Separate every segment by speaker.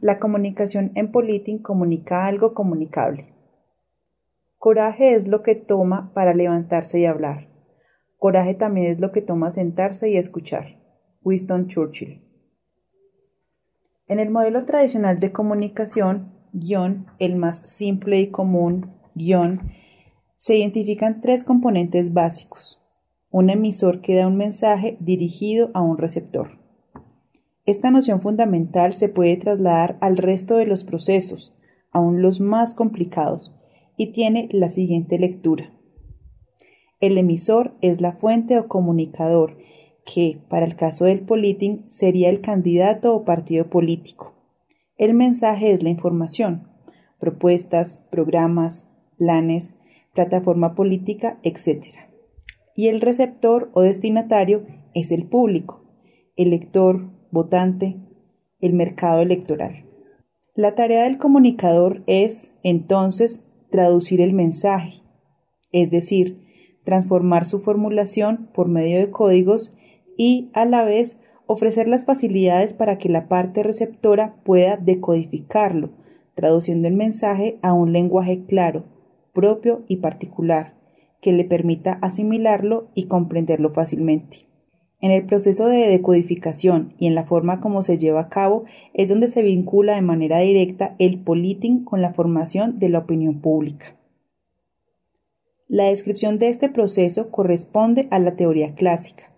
Speaker 1: La comunicación en Politin comunica algo comunicable. Coraje es lo que toma para levantarse y hablar. Coraje también es lo que toma sentarse y escuchar. Winston Churchill. En el modelo tradicional de comunicación, guion, el más simple y común, guion, se identifican tres componentes básicos. Un emisor que da un mensaje dirigido a un receptor. Esta noción fundamental se puede trasladar al resto de los procesos, aun los más complicados, y tiene la siguiente lectura. El emisor es la fuente o comunicador que, para el caso del politing, sería el candidato o partido político. El mensaje es la información, propuestas, programas, planes, plataforma política, etc. Y el receptor o destinatario es el público, el votante, el mercado electoral. La tarea del comunicador es, entonces, traducir el mensaje, es decir, transformar su formulación por medio de códigos y, a la vez, ofrecer las facilidades para que la parte receptora pueda decodificarlo, traduciendo el mensaje a un lenguaje claro, propio y particular, que le permita asimilarlo y comprenderlo fácilmente. En el proceso de decodificación y en la forma como se lleva a cabo es donde se vincula de manera directa el politing con la formación de la opinión pública. La descripción de este proceso corresponde a la teoría clásica.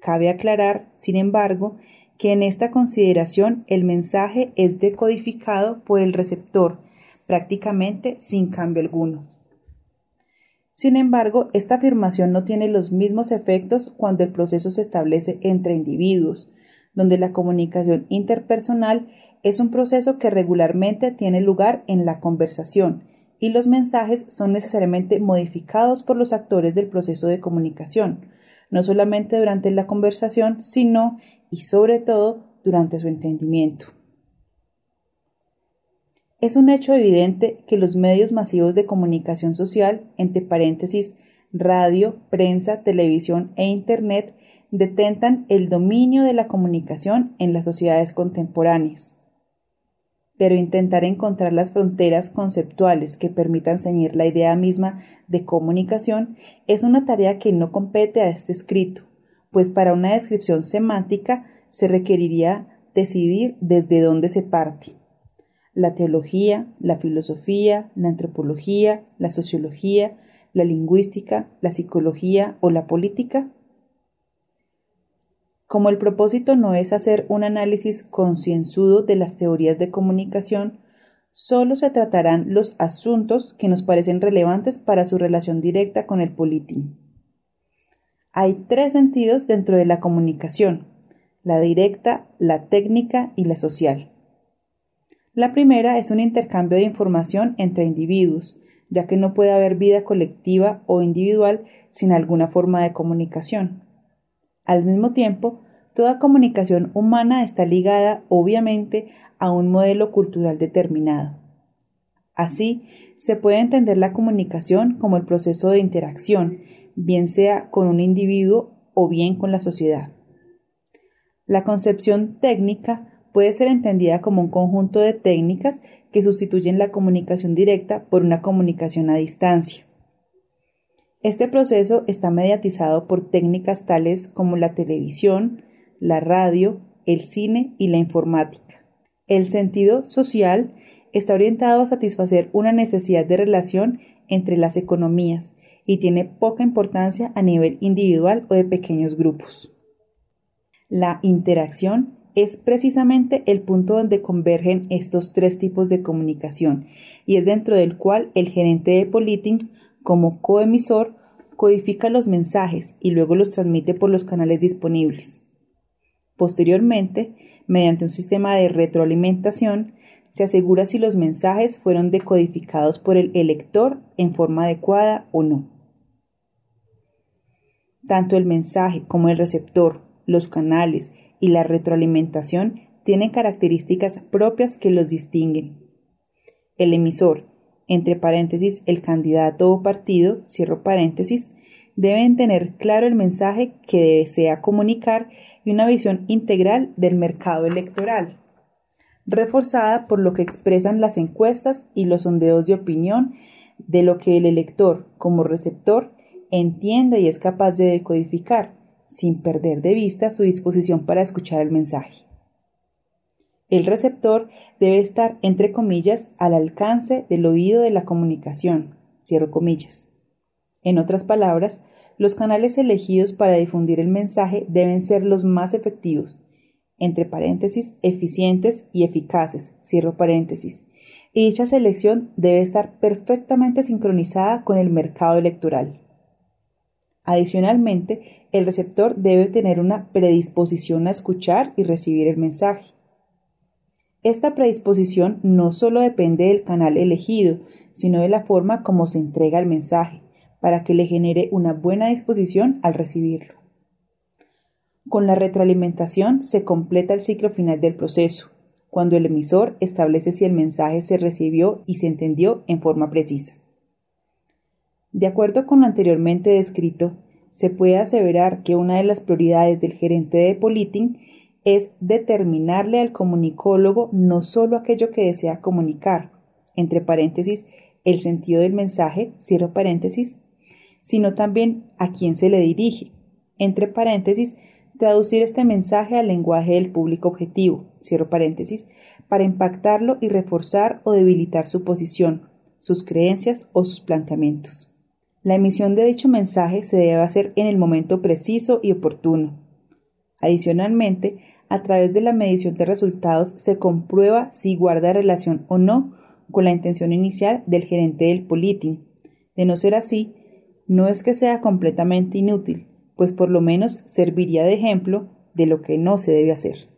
Speaker 1: Cabe aclarar, sin embargo, que en esta consideración el mensaje es decodificado por el receptor prácticamente sin cambio alguno. Sin embargo, esta afirmación no tiene los mismos efectos cuando el proceso se establece entre individuos, donde la comunicación interpersonal es un proceso que regularmente tiene lugar en la conversación y los mensajes son necesariamente modificados por los actores del proceso de comunicación, no solamente durante la conversación, sino y sobre todo durante su entendimiento. Es un hecho evidente que los medios masivos de comunicación social, entre paréntesis, radio, prensa, televisión e Internet, detentan el dominio de la comunicación en las sociedades contemporáneas. Pero intentar encontrar las fronteras conceptuales que permitan ceñir la idea misma de comunicación es una tarea que no compete a este escrito, pues para una descripción semántica se requeriría decidir desde dónde se parte la teología, la filosofía, la antropología, la sociología, la lingüística, la psicología o la política? Como el propósito no es hacer un análisis concienzudo de las teorías de comunicación, solo se tratarán los asuntos que nos parecen relevantes para su relación directa con el politín. Hay tres sentidos dentro de la comunicación, la directa, la técnica y la social. La primera es un intercambio de información entre individuos, ya que no puede haber vida colectiva o individual sin alguna forma de comunicación. Al mismo tiempo, toda comunicación humana está ligada, obviamente, a un modelo cultural determinado. Así, se puede entender la comunicación como el proceso de interacción, bien sea con un individuo o bien con la sociedad. La concepción técnica puede ser entendida como un conjunto de técnicas que sustituyen la comunicación directa por una comunicación a distancia. Este proceso está mediatizado por técnicas tales como la televisión, la radio, el cine y la informática. El sentido social está orientado a satisfacer una necesidad de relación entre las economías y tiene poca importancia a nivel individual o de pequeños grupos. La interacción es precisamente el punto donde convergen estos tres tipos de comunicación y es dentro del cual el gerente de Politing, como coemisor, codifica los mensajes y luego los transmite por los canales disponibles. Posteriormente, mediante un sistema de retroalimentación, se asegura si los mensajes fueron decodificados por el elector en forma adecuada o no. Tanto el mensaje como el receptor, los canales y la retroalimentación tienen características propias que los distinguen. El emisor, entre paréntesis el candidato o partido, cierro paréntesis, deben tener claro el mensaje que desea comunicar y una visión integral del mercado electoral. reforzada por lo que expresan las encuestas y los sondeos de opinión de lo que el elector, como receptor, entiende y es capaz de decodificar, sin perder de vista su disposición para escuchar el mensaje. El receptor debe estar, entre comillas, al alcance del oído de la comunicación, cierro comillas. En otras palabras, los canales elegidos para difundir el mensaje deben ser los más efectivos, entre paréntesis, eficientes y eficaces, cierro paréntesis, y dicha selección debe estar perfectamente sincronizada con el mercado electoral. Adicionalmente, el receptor debe tener una predisposición a escuchar y recibir el mensaje. Esta predisposición no solo depende del canal elegido, sino de la forma como se entrega el mensaje, para que le genere una buena disposición al recibirlo. Con la retroalimentación se completa el ciclo final del proceso, cuando el emisor establece si el mensaje se recibió y se entendió en forma precisa. De acuerdo con lo anteriormente descrito, se puede aseverar que una de las prioridades del gerente de Politing es determinarle al comunicólogo no solo aquello que desea comunicar, entre paréntesis, el sentido del mensaje, cierro paréntesis, sino también a quién se le dirige, entre paréntesis, traducir este mensaje al lenguaje del público objetivo, cierro paréntesis, para impactarlo y reforzar o debilitar su posición, sus creencias o sus planteamientos. La emisión de dicho mensaje se debe hacer en el momento preciso y oportuno. Adicionalmente, a través de la medición de resultados se comprueba si guarda relación o no con la intención inicial del gerente del politing. De no ser así, no es que sea completamente inútil, pues por lo menos serviría de ejemplo de lo que no se debe hacer.